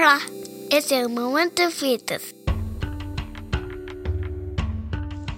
Olá, esse é o Momento Fitas.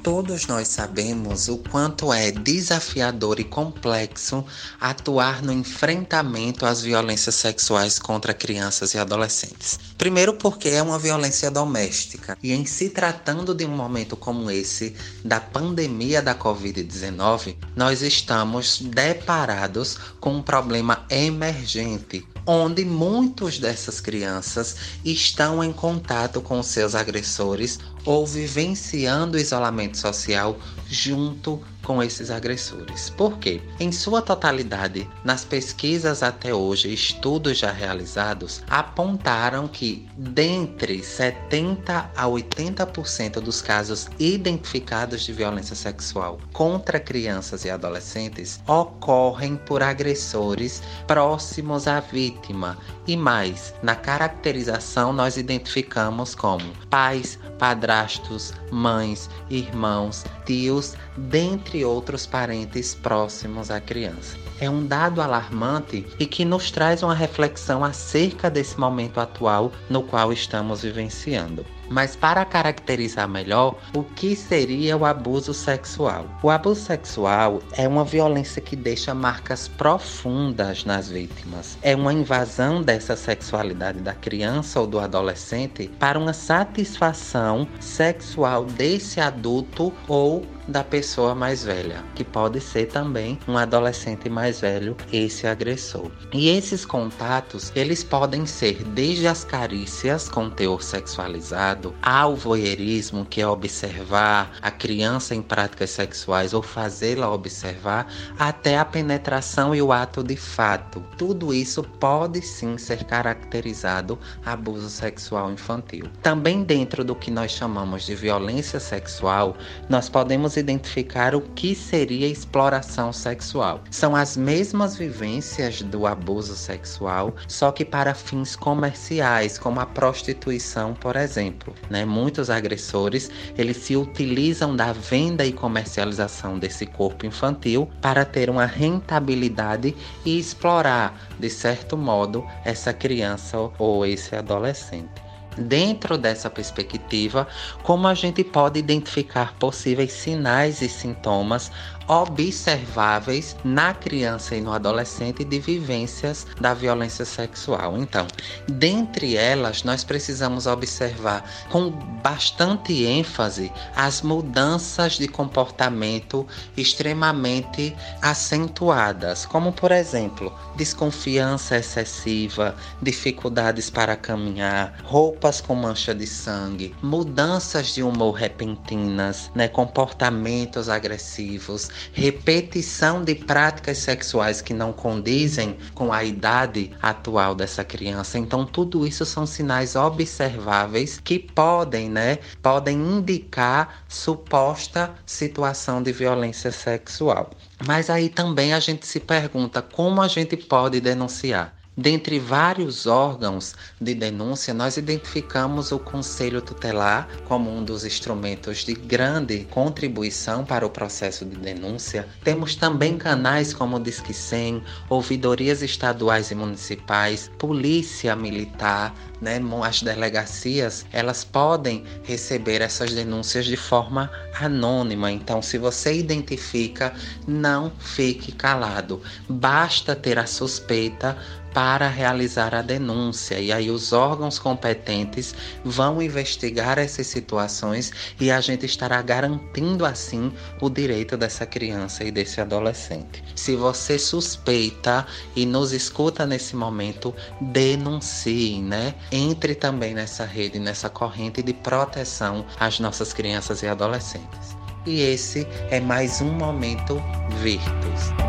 Todos nós sabemos o quanto é desafiador e complexo atuar no enfrentamento às violências sexuais contra crianças e adolescentes. Primeiro, porque é uma violência doméstica, e em se tratando de um momento como esse, da pandemia da Covid-19, nós estamos deparados com um problema emergente onde muitos dessas crianças estão em contato com seus agressores ou vivenciando isolamento social junto com esses agressores. Por quê? Em sua totalidade, nas pesquisas até hoje, estudos já realizados apontaram que dentre 70 a 80% dos casos identificados de violência sexual contra crianças e adolescentes ocorrem por agressores próximos à vítima. E mais, na caracterização nós identificamos como pais, padrastos, mães, irmãos, tios, dentre outros parentes próximos à criança. É um dado alarmante e que nos traz uma reflexão acerca desse momento atual no qual estamos vivenciando. Mas para caracterizar melhor, o que seria o abuso sexual? O abuso sexual é uma violência que deixa marcas profundas nas vítimas. É uma invasão dessa sexualidade da criança ou do adolescente para uma satisfação sexual desse adulto ou da pessoa mais velha, que pode ser também um adolescente mais velho, esse agressor. E esses contatos, eles podem ser desde as carícias com teor sexualizado, ao voyeurismo, que é observar a criança em práticas sexuais ou fazê-la observar, até a penetração e o ato de fato. Tudo isso pode sim ser caracterizado abuso sexual infantil. Também dentro do que nós chamamos de violência sexual, nós podemos identificar o que seria exploração sexual. São as mesmas vivências do abuso sexual, só que para fins comerciais, como a prostituição, por exemplo. Né? Muitos agressores eles se utilizam da venda e comercialização desse corpo infantil para ter uma rentabilidade e explorar, de certo modo, essa criança ou esse adolescente. Dentro dessa perspectiva, como a gente pode identificar possíveis sinais e sintomas observáveis na criança e no adolescente de vivências da violência sexual. Então, dentre elas, nós precisamos observar com bastante ênfase as mudanças de comportamento extremamente acentuadas, como por exemplo, desconfiança excessiva, dificuldades para caminhar, roupas com mancha de sangue, mudanças de humor repentinas, né, comportamentos agressivos, repetição de práticas sexuais que não condizem com a idade atual dessa criança. Então, tudo isso são sinais observáveis que podem, né, podem indicar suposta situação de violência sexual. Mas aí também a gente se pergunta como a gente pode denunciar. Dentre vários órgãos de denúncia, nós identificamos o Conselho Tutelar como um dos instrumentos de grande contribuição para o processo de denúncia. Temos também canais como o Disque 100, ouvidorias estaduais e municipais, polícia militar, né, as delegacias, elas podem receber essas denúncias de forma anônima. Então, se você identifica, não fique calado. Basta ter a suspeita para realizar a denúncia. E aí os órgãos competentes vão investigar essas situações e a gente estará garantindo assim o direito dessa criança e desse adolescente. Se você suspeita e nos escuta nesse momento, denuncie, né? Entre também nessa rede, nessa corrente de proteção às nossas crianças e adolescentes. E esse é mais um momento Virtus.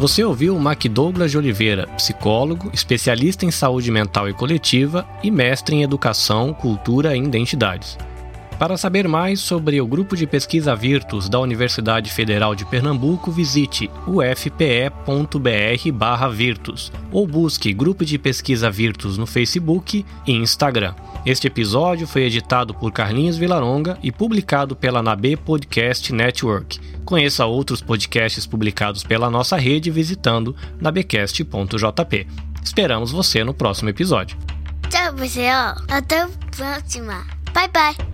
Você ouviu o Mac Douglas de Oliveira, psicólogo, especialista em saúde mental e coletiva e mestre em educação, cultura e identidades. Para saber mais sobre o grupo de pesquisa Virtus da Universidade Federal de Pernambuco, visite ufpe.br/virtus ou busque Grupo de Pesquisa Virtus no Facebook e Instagram. Este episódio foi editado por Carlinhos Vilaronga e publicado pela Nabe Podcast Network. Conheça outros podcasts publicados pela nossa rede visitando nabecast.jp. Esperamos você no próximo episódio. Tchau, pessoal. Até a próxima. Bye, bye.